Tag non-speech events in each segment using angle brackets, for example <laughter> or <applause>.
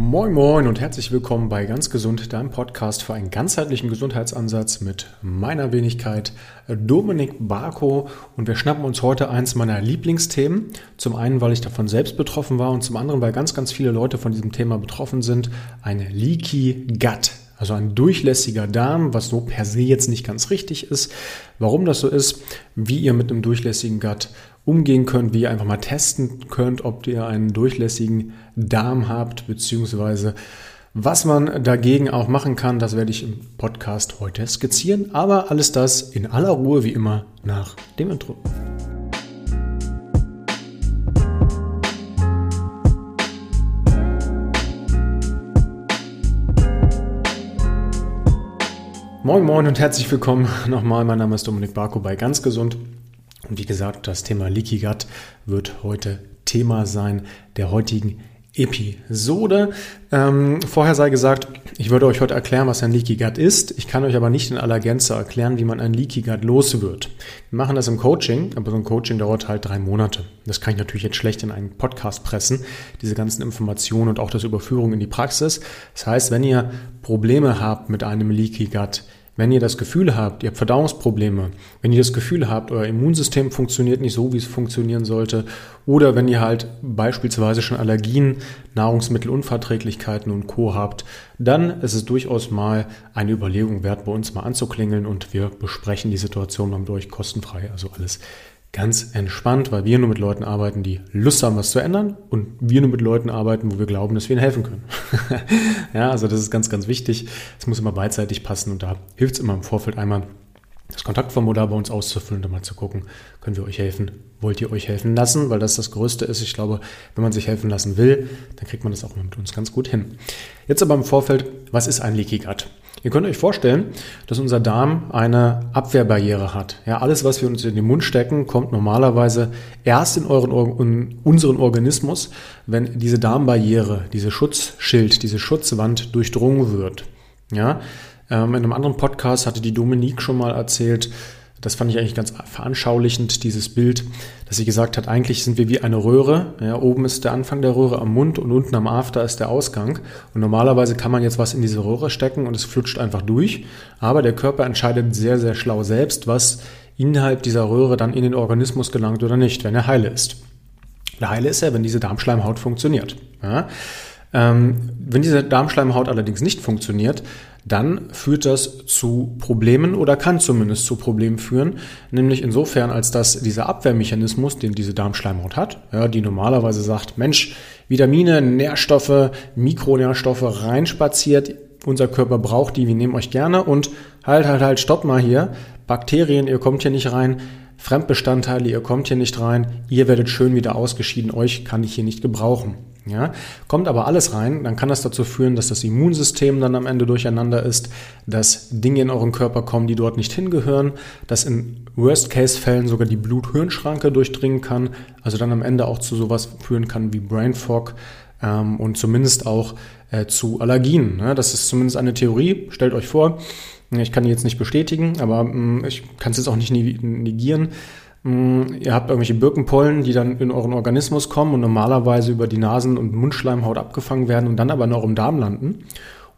Moin Moin und herzlich willkommen bei Ganz Gesund, deinem Podcast für einen ganzheitlichen Gesundheitsansatz mit meiner Wenigkeit Dominik Barko und wir schnappen uns heute eins meiner Lieblingsthemen. Zum einen, weil ich davon selbst betroffen war und zum anderen, weil ganz, ganz viele Leute von diesem Thema betroffen sind. Eine Leaky Gut. Also ein durchlässiger Darm, was so per se jetzt nicht ganz richtig ist. Warum das so ist, wie ihr mit einem durchlässigen Gut umgehen könnt, wie ihr einfach mal testen könnt, ob ihr einen durchlässigen Darm habt, beziehungsweise was man dagegen auch machen kann, das werde ich im Podcast heute skizzieren. Aber alles das in aller Ruhe, wie immer, nach dem Intro. Moin Moin und herzlich willkommen <laughs> nochmal. Mein Name ist Dominik Barko bei Ganz Gesund. Und wie gesagt, das Thema Leaky Gut wird heute Thema sein der heutigen Episode. Ähm, vorher sei gesagt, ich würde euch heute erklären, was ein Leaky Gut ist. Ich kann euch aber nicht in aller Gänze erklären, wie man ein Leaky Gut los wird. Wir machen das im Coaching, aber so ein Coaching dauert halt drei Monate. Das kann ich natürlich jetzt schlecht in einen Podcast pressen, diese ganzen Informationen und auch das Überführung in die Praxis. Das heißt, wenn ihr Probleme habt mit einem Leaky Gut, wenn ihr das Gefühl habt, ihr habt Verdauungsprobleme, wenn ihr das Gefühl habt, euer Immunsystem funktioniert nicht so, wie es funktionieren sollte, oder wenn ihr halt beispielsweise schon Allergien, Nahrungsmittelunverträglichkeiten und Co. habt, dann ist es durchaus mal eine Überlegung wert, bei uns mal anzuklingeln und wir besprechen die Situation mal durch, kostenfrei, also alles ganz entspannt, weil wir nur mit Leuten arbeiten, die Lust haben, was zu ändern und wir nur mit Leuten arbeiten, wo wir glauben, dass wir ihnen helfen können. <laughs> ja, also das ist ganz, ganz wichtig. Es muss immer beidseitig passen und da hilft es immer im Vorfeld einmal das Kontaktformular bei uns auszufüllen und mal zu gucken, können wir euch helfen? Wollt ihr euch helfen lassen? Weil das das Größte ist. Ich glaube, wenn man sich helfen lassen will, dann kriegt man das auch mit uns ganz gut hin. Jetzt aber im Vorfeld, was ist ein Leaky Gut? Ihr könnt euch vorstellen, dass unser Darm eine Abwehrbarriere hat. Ja, alles, was wir uns in den Mund stecken, kommt normalerweise erst in, euren, in unseren Organismus, wenn diese Darmbarriere, diese Schutzschild, diese Schutzwand durchdrungen wird. Ja, ähm, in einem anderen Podcast hatte die Dominique schon mal erzählt, das fand ich eigentlich ganz veranschaulichend, dieses Bild, dass sie gesagt hat, eigentlich sind wir wie eine Röhre. Ja, oben ist der Anfang der Röhre am Mund und unten am After ist der Ausgang. Und normalerweise kann man jetzt was in diese Röhre stecken und es flutscht einfach durch. Aber der Körper entscheidet sehr, sehr schlau selbst, was innerhalb dieser Röhre dann in den Organismus gelangt oder nicht, wenn er heile ist. Der heile ist er, wenn diese Darmschleimhaut funktioniert. Ja? Ähm, wenn diese Darmschleimhaut allerdings nicht funktioniert, dann führt das zu Problemen oder kann zumindest zu Problemen führen, nämlich insofern, als dass dieser Abwehrmechanismus, den diese Darmschleimhaut hat, ja, die normalerweise sagt, Mensch, Vitamine, Nährstoffe, Mikronährstoffe reinspaziert, unser Körper braucht die, wir nehmen euch gerne und halt, halt, halt, stopp mal hier, Bakterien, ihr kommt hier nicht rein, Fremdbestandteile, ihr kommt hier nicht rein, ihr werdet schön wieder ausgeschieden, euch kann ich hier nicht gebrauchen. Ja, kommt aber alles rein, dann kann das dazu führen, dass das Immunsystem dann am Ende durcheinander ist, dass Dinge in euren Körper kommen, die dort nicht hingehören, dass in Worst-Case-Fällen sogar die Blut-Hirn-Schranke durchdringen kann, also dann am Ende auch zu sowas führen kann wie Brain Fog ähm, und zumindest auch äh, zu Allergien. Ne? Das ist zumindest eine Theorie. Stellt euch vor, ich kann die jetzt nicht bestätigen, aber mm, ich kann es jetzt auch nicht negieren Mm, ihr habt irgendwelche Birkenpollen, die dann in euren Organismus kommen und normalerweise über die Nasen- und Mundschleimhaut abgefangen werden und dann aber in eurem Darm landen.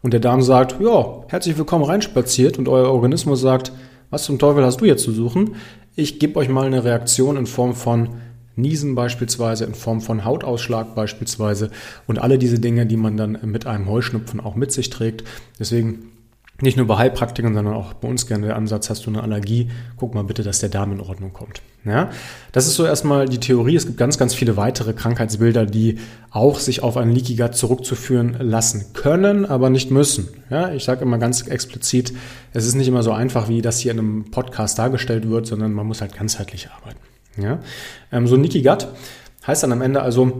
Und der Darm sagt, ja, herzlich willkommen reinspaziert und euer Organismus sagt, was zum Teufel hast du jetzt zu suchen? Ich gebe euch mal eine Reaktion in Form von Niesen beispielsweise, in Form von Hautausschlag beispielsweise und alle diese Dinge, die man dann mit einem Heuschnupfen auch mit sich trägt. Deswegen nicht nur bei Heilpraktikern, sondern auch bei uns gerne der Ansatz, hast du eine Allergie, guck mal bitte, dass der Darm in Ordnung kommt. Ja, das ist so erstmal die Theorie. Es gibt ganz, ganz viele weitere Krankheitsbilder, die auch sich auf einen Leaky Gut zurückzuführen lassen können, aber nicht müssen. Ja, ich sage immer ganz explizit, es ist nicht immer so einfach, wie das hier in einem Podcast dargestellt wird, sondern man muss halt ganzheitlich arbeiten. Ja, ähm, so ein Leaky Gut heißt dann am Ende also,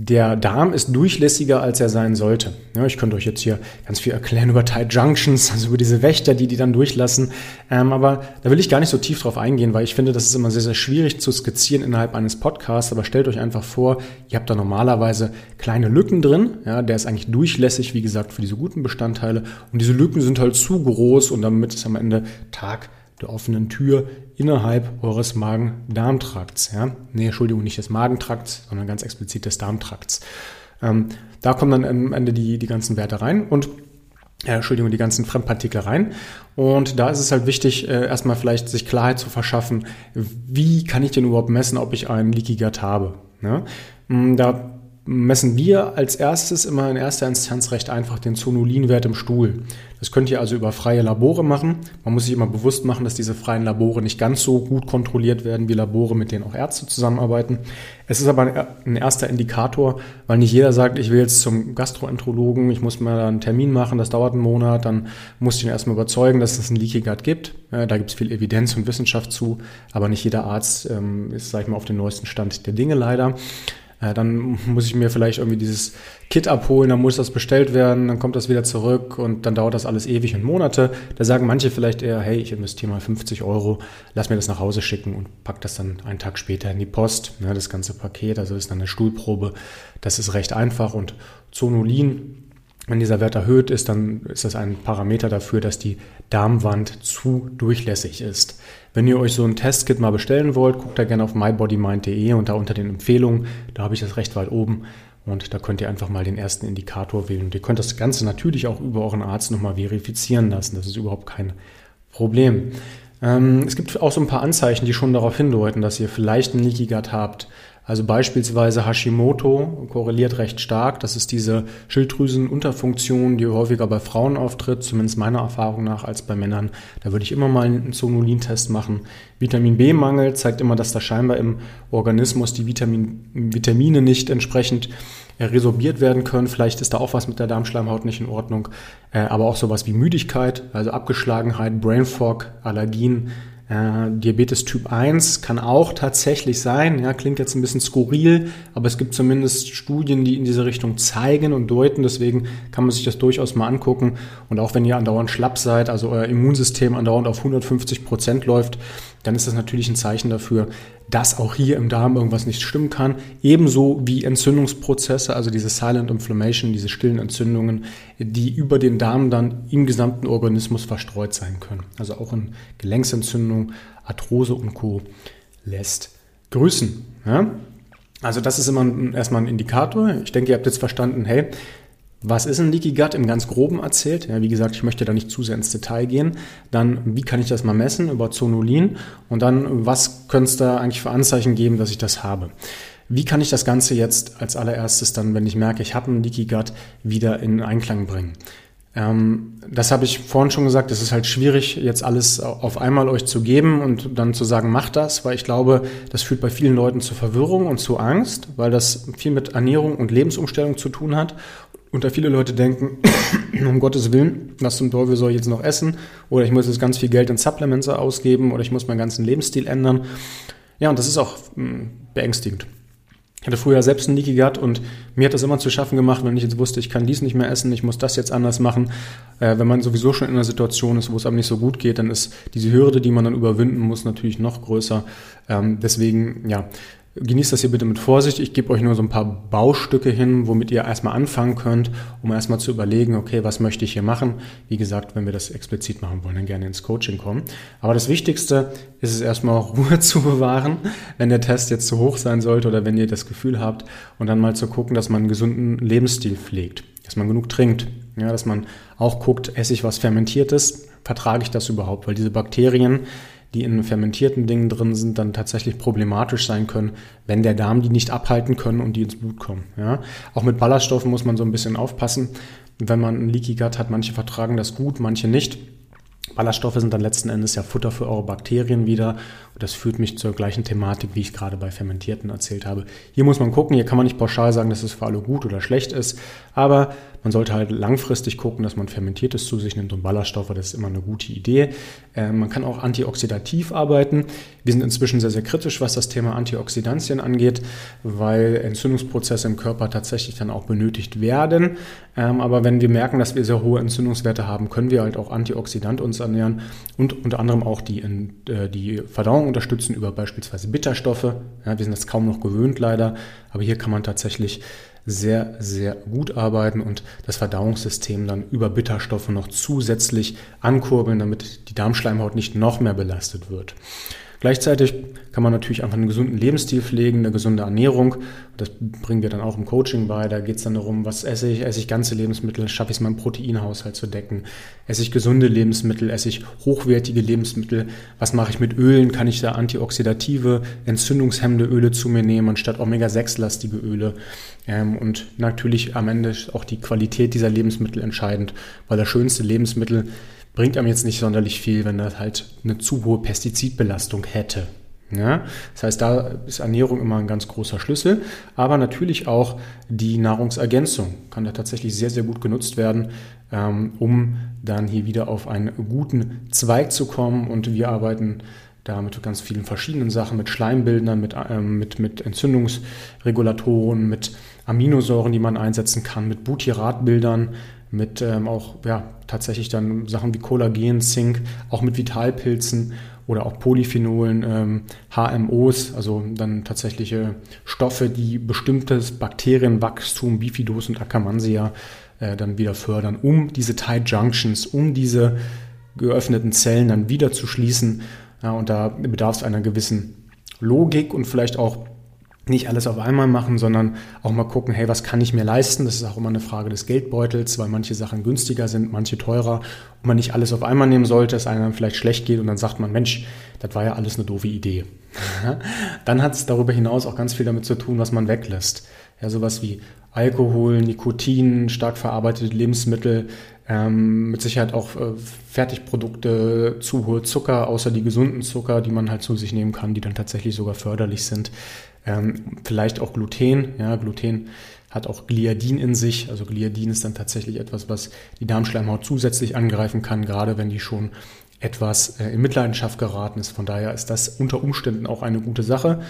der Darm ist durchlässiger, als er sein sollte. Ja, ich könnte euch jetzt hier ganz viel erklären über Tight Junctions, also über diese Wächter, die die dann durchlassen. Ähm, aber da will ich gar nicht so tief drauf eingehen, weil ich finde, das ist immer sehr, sehr schwierig zu skizzieren innerhalb eines Podcasts. Aber stellt euch einfach vor, ihr habt da normalerweise kleine Lücken drin. Ja, der ist eigentlich durchlässig, wie gesagt, für diese guten Bestandteile. Und diese Lücken sind halt zu groß und damit ist am Ende Tag der offenen Tür innerhalb eures Magen-Darm-Trakts. Ja? Nee, Entschuldigung, nicht des Magentrakts, sondern ganz explizit des Darmtrakts. Ähm, da kommen dann am Ende die, die ganzen Werte rein und äh, Entschuldigung, die ganzen Fremdpartikel rein. Und da ist es halt wichtig, äh, erstmal vielleicht sich Klarheit zu verschaffen, wie kann ich denn überhaupt messen, ob ich einen Leaky Gut habe. Ne? Mm, da messen wir als erstes immer in erster Instanz recht einfach den Zonulinwert im Stuhl. Das könnt ihr also über freie Labore machen. Man muss sich immer bewusst machen, dass diese freien Labore nicht ganz so gut kontrolliert werden wie Labore, mit denen auch Ärzte zusammenarbeiten. Es ist aber ein erster Indikator, weil nicht jeder sagt, ich will jetzt zum Gastroenterologen, ich muss mal einen Termin machen, das dauert einen Monat, dann muss ich ihn erstmal überzeugen, dass es einen Leaky Gut gibt. Da gibt es viel Evidenz und Wissenschaft zu, aber nicht jeder Arzt ähm, ist, sag ich mal, auf dem neuesten Stand der Dinge leider. Äh, dann muss ich mir vielleicht irgendwie dieses Kit abholen, dann muss das bestellt werden, dann kommt das wieder zurück und dann dauert das alles ewig und Monate. Da sagen manche vielleicht eher, hey, ich investiere mal 50 Euro, lass mir das nach Hause schicken und pack das dann einen Tag später in die Post, ne, das ganze Paket, also ist dann eine Stuhlprobe. Das ist recht einfach und Zonulin wenn dieser Wert erhöht ist, dann ist das ein Parameter dafür, dass die Darmwand zu durchlässig ist. Wenn ihr euch so ein Testkit mal bestellen wollt, guckt da gerne auf mybodymind.de und da unter den Empfehlungen, da habe ich das recht weit oben und da könnt ihr einfach mal den ersten Indikator wählen. Und ihr könnt das Ganze natürlich auch über euren Arzt nochmal verifizieren lassen. Das ist überhaupt kein Problem. Ähm, es gibt auch so ein paar Anzeichen, die schon darauf hindeuten, dass ihr vielleicht einen Leaky Gut habt. Also beispielsweise Hashimoto korreliert recht stark. Das ist diese Schilddrüsenunterfunktion, die häufiger bei Frauen auftritt, zumindest meiner Erfahrung nach, als bei Männern. Da würde ich immer mal einen Zonulin-Test machen. Vitamin B-Mangel zeigt immer, dass da scheinbar im Organismus die Vitamin, Vitamine nicht entsprechend resorbiert werden können. Vielleicht ist da auch was mit der Darmschleimhaut nicht in Ordnung. Äh, aber auch sowas wie Müdigkeit, also Abgeschlagenheit, Brain Fog, Allergien, äh, Diabetes Typ 1 kann auch tatsächlich sein, ja, klingt jetzt ein bisschen skurril, aber es gibt zumindest Studien, die in diese Richtung zeigen und deuten, deswegen kann man sich das durchaus mal angucken. Und auch wenn ihr andauernd schlapp seid, also euer Immunsystem andauernd auf 150 Prozent läuft, dann ist das natürlich ein Zeichen dafür, dass auch hier im Darm irgendwas nicht stimmen kann. Ebenso wie Entzündungsprozesse, also diese Silent Inflammation, diese stillen Entzündungen, die über den Darm dann im gesamten Organismus verstreut sein können. Also auch in Gelenksentzündung, Arthrose und Co. lässt grüßen. Ja? Also das ist immer ein, erstmal ein Indikator. Ich denke, ihr habt jetzt verstanden, hey, was ist ein Leaky Gut im ganz groben erzählt? Ja, wie gesagt, ich möchte da nicht zu sehr ins Detail gehen. Dann, wie kann ich das mal messen über Zonulin? Und dann, was könnte es da eigentlich für Anzeichen geben, dass ich das habe? Wie kann ich das Ganze jetzt als allererstes dann, wenn ich merke, ich habe einen Leaky Gut, wieder in Einklang bringen? Ähm, das habe ich vorhin schon gesagt, es ist halt schwierig, jetzt alles auf einmal euch zu geben und dann zu sagen, macht das, weil ich glaube, das führt bei vielen Leuten zu Verwirrung und zu Angst, weil das viel mit Ernährung und Lebensumstellung zu tun hat und da viele Leute denken, <clears throat> um Gottes Willen, was zum Teufel soll ich jetzt noch essen? Oder ich muss jetzt ganz viel Geld in Supplements ausgeben oder ich muss meinen ganzen Lebensstil ändern. Ja, und das ist auch hm, beängstigend. Ich hatte früher selbst einen Leaky Gut und mir hat das immer zu schaffen gemacht, wenn ich jetzt wusste, ich kann dies nicht mehr essen, ich muss das jetzt anders machen. Äh, wenn man sowieso schon in einer Situation ist, wo es einem nicht so gut geht, dann ist diese Hürde, die man dann überwinden muss, natürlich noch größer. Ähm, deswegen, ja, Genießt das hier bitte mit Vorsicht. Ich gebe euch nur so ein paar Baustücke hin, womit ihr erstmal anfangen könnt, um erstmal zu überlegen, okay, was möchte ich hier machen? Wie gesagt, wenn wir das explizit machen wollen, dann gerne ins Coaching kommen. Aber das Wichtigste ist es erstmal <laughs> Ruhe zu bewahren, wenn der Test jetzt zu hoch sein sollte oder wenn ihr das Gefühl habt und dann mal zu gucken, dass man einen gesunden Lebensstil pflegt, dass man genug trinkt, ja, dass man auch guckt, esse ich was Fermentiertes, vertrage ich das überhaupt? Weil diese Bakterien, die in fermentierten Dingen drin sind, dann tatsächlich problematisch sein können, wenn der Darm die nicht abhalten können und die ins Blut kommen. Ja? Auch mit Ballaststoffen muss man so ein bisschen aufpassen. Wenn man ein Leaky Gut hat, manche vertragen das gut, manche nicht. Ballaststoffe sind dann letzten Endes ja Futter für eure Bakterien wieder. Und das führt mich zur gleichen Thematik, wie ich gerade bei Fermentierten erzählt habe. Hier muss man gucken, hier kann man nicht pauschal sagen, dass es für alle gut oder schlecht ist. Aber man sollte halt langfristig gucken, dass man Fermentiertes zu sich nimmt und Ballaststoffe, das ist immer eine gute Idee. Äh, man kann auch antioxidativ arbeiten. Wir sind inzwischen sehr, sehr kritisch, was das Thema Antioxidantien angeht, weil Entzündungsprozesse im Körper tatsächlich dann auch benötigt werden. Ähm, aber wenn wir merken, dass wir sehr hohe Entzündungswerte haben, können wir halt auch Antioxidant uns ernähren und unter anderem auch die, äh, die Verdauung unterstützen über beispielsweise Bitterstoffe. Ja, wir sind das kaum noch gewöhnt leider, aber hier kann man tatsächlich sehr, sehr gut arbeiten und das Verdauungssystem dann über Bitterstoffe noch zusätzlich ankurbeln, damit die Darmschleimhaut nicht noch mehr belastet wird. Gleichzeitig kann man natürlich einfach einen gesunden Lebensstil pflegen, eine gesunde Ernährung. Das bringen wir dann auch im Coaching bei. Da geht es dann darum, was esse ich? Esse ich ganze Lebensmittel? Schaffe ich es, meinen Proteinhaushalt zu decken? Esse ich gesunde Lebensmittel? Esse ich hochwertige Lebensmittel? Was mache ich mit Ölen? Kann ich da antioxidative, entzündungshemmende Öle zu mir nehmen, anstatt Omega-6-lastige Öle? Ähm, und natürlich am Ende ist auch die Qualität dieser Lebensmittel entscheidend, weil das schönste Lebensmittel bringt einem jetzt nicht sonderlich viel, wenn das halt eine zu hohe Pestizidbelastung hätte. Ja, das heißt, da ist Ernährung immer ein ganz großer Schlüssel, aber natürlich auch die Nahrungsergänzung kann da tatsächlich sehr, sehr gut genutzt werden, ähm, um dann hier wieder auf einen guten Zweig zu kommen. Und wir arbeiten da mit ganz vielen verschiedenen Sachen, mit Schleimbildern, mit, ähm, mit, mit Entzündungsregulatoren, mit Aminosäuren, die man einsetzen kann, mit Butyratbildern, mit ähm, auch ja, tatsächlich dann Sachen wie Kollagen, Zink, auch mit Vitalpilzen oder auch Polyphenolen, ähm, HMOs, also dann tatsächliche Stoffe, die bestimmtes Bakterienwachstum, Bifidus und Akkermansia äh, dann wieder fördern, um diese Tight Junctions, um diese geöffneten Zellen dann wieder zu schließen. Ja, und da bedarf es einer gewissen Logik und vielleicht auch nicht alles auf einmal machen, sondern auch mal gucken, hey, was kann ich mir leisten? Das ist auch immer eine Frage des Geldbeutels, weil manche Sachen günstiger sind, manche teurer und man nicht alles auf einmal nehmen sollte, es einem vielleicht schlecht geht und dann sagt man, Mensch, das war ja alles eine doofe Idee. <laughs> dann hat es darüber hinaus auch ganz viel damit zu tun, was man weglässt. Ja, sowas wie Alkohol, Nikotin, stark verarbeitete Lebensmittel, ähm, mit Sicherheit auch äh, Fertigprodukte, zu hohe Zucker, außer die gesunden Zucker, die man halt zu sich nehmen kann, die dann tatsächlich sogar förderlich sind. Ähm, vielleicht auch Gluten. Ja, Gluten hat auch Gliadin in sich. Also Gliadin ist dann tatsächlich etwas, was die Darmschleimhaut zusätzlich angreifen kann, gerade wenn die schon etwas äh, in Mitleidenschaft geraten ist. Von daher ist das unter Umständen auch eine gute Sache.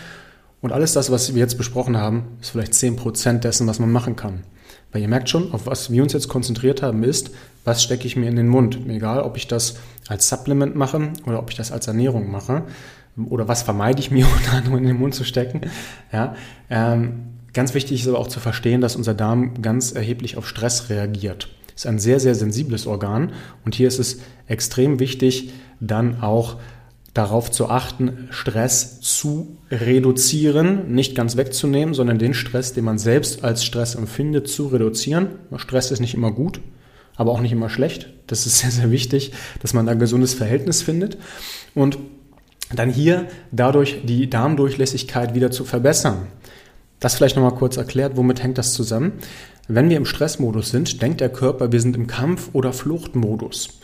Und alles das, was wir jetzt besprochen haben, ist vielleicht 10% dessen, was man machen kann. Weil ihr merkt schon, auf was wir uns jetzt konzentriert haben, ist, was stecke ich mir in den Mund. Egal, ob ich das als Supplement mache oder ob ich das als Ernährung mache oder was vermeide ich mir <laughs> unter anderem in den Mund zu stecken. Ja, ähm, ganz wichtig ist aber auch zu verstehen, dass unser Darm ganz erheblich auf Stress reagiert. ist ein sehr, sehr sensibles Organ und hier ist es extrem wichtig, dann auch darauf zu achten, Stress zu reduzieren, nicht ganz wegzunehmen, sondern den Stress, den man selbst als Stress empfindet, zu reduzieren. Stress ist nicht immer gut, aber auch nicht immer schlecht. Das ist <laughs> sehr, sehr wichtig, dass man da ein gesundes Verhältnis findet. Und dann hier dadurch die Darmdurchlässigkeit wieder zu verbessern. Das vielleicht nochmal kurz erklärt, womit hängt das zusammen? Wenn wir im Stressmodus sind, denkt der Körper, wir sind im Kampf- oder Fluchtmodus.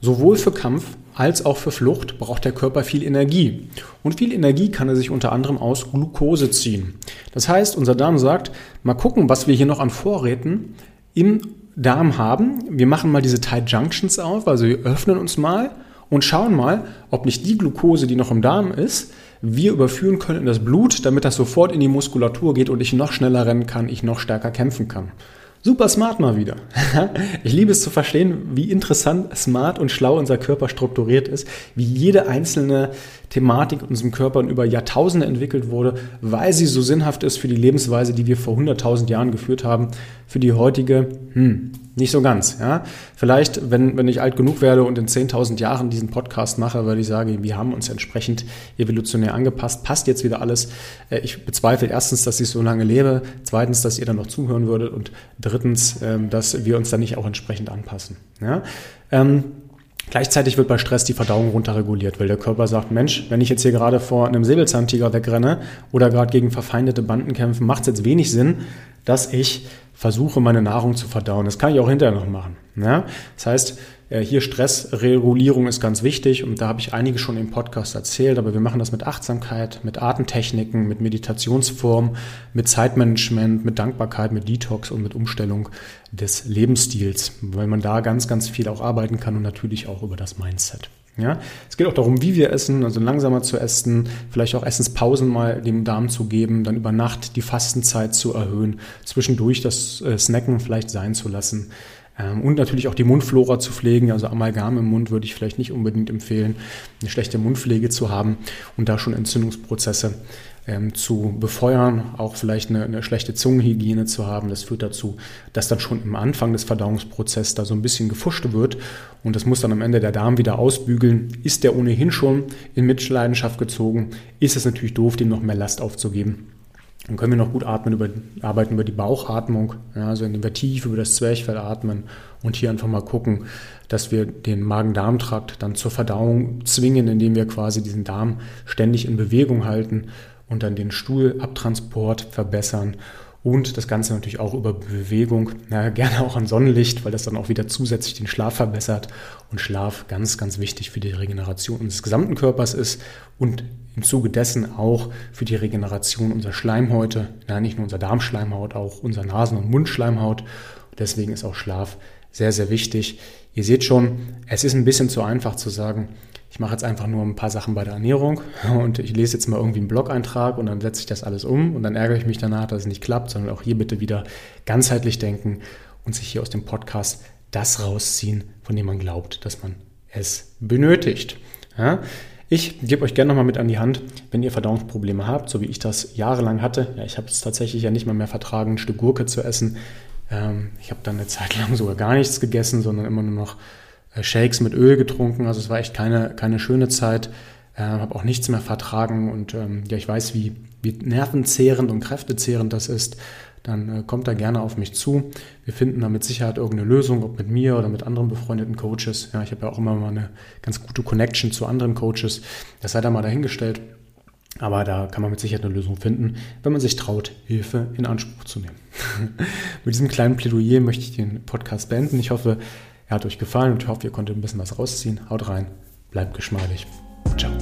Sowohl für Kampf als auch für Flucht braucht der Körper viel Energie. Und viel Energie kann er sich unter anderem aus Glucose ziehen. Das heißt, unser Darm sagt, mal gucken, was wir hier noch an Vorräten im Darm haben. Wir machen mal diese Tight Junctions auf, also wir öffnen uns mal und schauen mal, ob nicht die Glucose, die noch im Darm ist, wir überführen können in das Blut, damit das sofort in die Muskulatur geht und ich noch schneller rennen kann, ich noch stärker kämpfen kann. Super smart mal wieder. <laughs> Ich liebe es zu verstehen, wie interessant, smart und schlau unser Körper strukturiert ist, wie jede einzelne Thematik in unserem Körper über Jahrtausende entwickelt wurde, weil sie so sinnhaft ist für die Lebensweise, die wir vor 100.000 Jahren geführt haben, für die heutige, hm, nicht so ganz. Ja? Vielleicht, wenn, wenn ich alt genug werde und in 10.000 Jahren diesen Podcast mache, weil ich sage, wir haben uns entsprechend evolutionär angepasst, passt jetzt wieder alles. Äh, ich bezweifle erstens, dass ich so lange lebe, zweitens, dass ihr dann noch zuhören würdet und drittens, ähm, dass wir uns dann nicht auch entsprechend anpassen. Ja? Ähm, Gleichzeitig wird bei Stress die Verdauung runterreguliert, weil der Körper sagt, Mensch, wenn ich jetzt hier gerade vor einem Säbelzahntiger wegrenne oder gerade gegen verfeindete Banden kämpfe, macht es jetzt wenig Sinn, dass ich versuche, meine Nahrung zu verdauen. Das kann ich auch hinterher noch machen. Ja? Das heißt, äh, hier Stressregulierung ist ganz wichtig und da habe ich einige schon im Podcast erzählt, aber wir machen das mit Achtsamkeit, mit Atemtechniken, mit Meditationsformen, mit Zeitmanagement, mit Dankbarkeit, mit Detox und mit Umstellung des Lebensstils, weil man da ganz, ganz viel auch arbeiten kann und natürlich auch über das Mindset. Ja, es geht auch darum, wie wir essen, also langsamer zu essen, vielleicht auch Essenspausen mal dem Darm zu geben, dann über Nacht die Fastenzeit zu erhöhen, zwischendurch das äh, Snacken vielleicht sein zu lassen. Ähm, und natürlich auch die Mundflora zu pflegen, also Amalgam im Mund würde ich vielleicht nicht unbedingt empfehlen, eine schlechte Mundpflege zu haben und da schon Entzündungsprozesse ähm, zu befeuern, auch vielleicht eine, eine, schlechte Zungenhygiene zu haben. Das führt dazu, dass dann schon im Anfang des Verdauungsprozesses da so ein bisschen gefuscht wird und das muss dann am Ende der Darm wieder ausbügeln. Ist der ohnehin schon in Mitleidenschaft gezogen, ist es natürlich doof, dem noch mehr Last aufzugeben. Dann können wir noch gut atmen über, arbeiten über die Bauchatmung, ja, also indem wir tief über das Zwerchfell atmen und hier einfach mal gucken, dass wir den Magen-Darm-Trakt dann zur Verdauung zwingen, indem wir quasi diesen Darm ständig in Bewegung halten und dann den Stuhlabtransport verbessern und das Ganze natürlich auch über Bewegung, na, <laughs> gerne auch an Sonnenlicht, weil das dann auch wieder zusätzlich den Schlaf verbessert und Schlaf ganz, ganz wichtig für die Regeneration unseres gesamten Körpers ist und im Zuge dessen auch für die Regeneration unserer Schleimhäute, ja, nicht nur unserer Darmschleimhaut, auch unserer Nasen- und Mundschleimhaut. Deswegen ist auch Schlaf sehr, sehr wichtig. Ihr seht schon, es ist ein bisschen zu einfach zu sagen, ich mache jetzt einfach nur ein paar Sachen bei der Ernährung und ich lese jetzt mal irgendwie einen Blog-Eintrag und dann setze ich das alles um und dann ärgere ich mich danach, dass es nicht klappt, sondern auch hier bitte wieder ganzheitlich denken und sich hier aus dem Podcast das rausziehen, von dem man glaubt, dass man es benötigt. Ja? Ich gebe euch gerne nochmal mit an die Hand, wenn ihr Verdauungsprobleme habt, so wie ich das jahrelang hatte. Ja, ich habe es tatsächlich ja nicht mal mehr vertragen, ein Stück Gurke zu essen. Ähm, ich habe dann eine Zeit lang sogar gar nichts gegessen, sondern immer nur noch Shakes mit Öl getrunken. Also es war echt keine, keine schöne Zeit. Äh, habe auch nichts mehr vertragen und ähm, ja, ich weiß, wie, wie nervenzehrend und kräftezehrend das ist. Dann äh, kommt da gerne auf mich zu. Wir finden da mit Sicherheit irgendeine Lösung, ob mit mir oder mit anderen befreundeten Coaches. Ja, ich habe ja auch immer mal eine ganz gute Connection zu anderen Coaches. Das sei da mal dahingestellt. Aber da kann man mit Sicherheit eine Lösung finden, wenn man sich traut, Hilfe in Anspruch zu nehmen. <laughs> mit diesem kleinen Plädoyer möchte ich den Podcast beenden. Ich hoffe, er hat euch gefallen und ich hoffe, ihr konntet ein bisschen was rausziehen. Haut rein, bleibt geschmeidig. Ciao.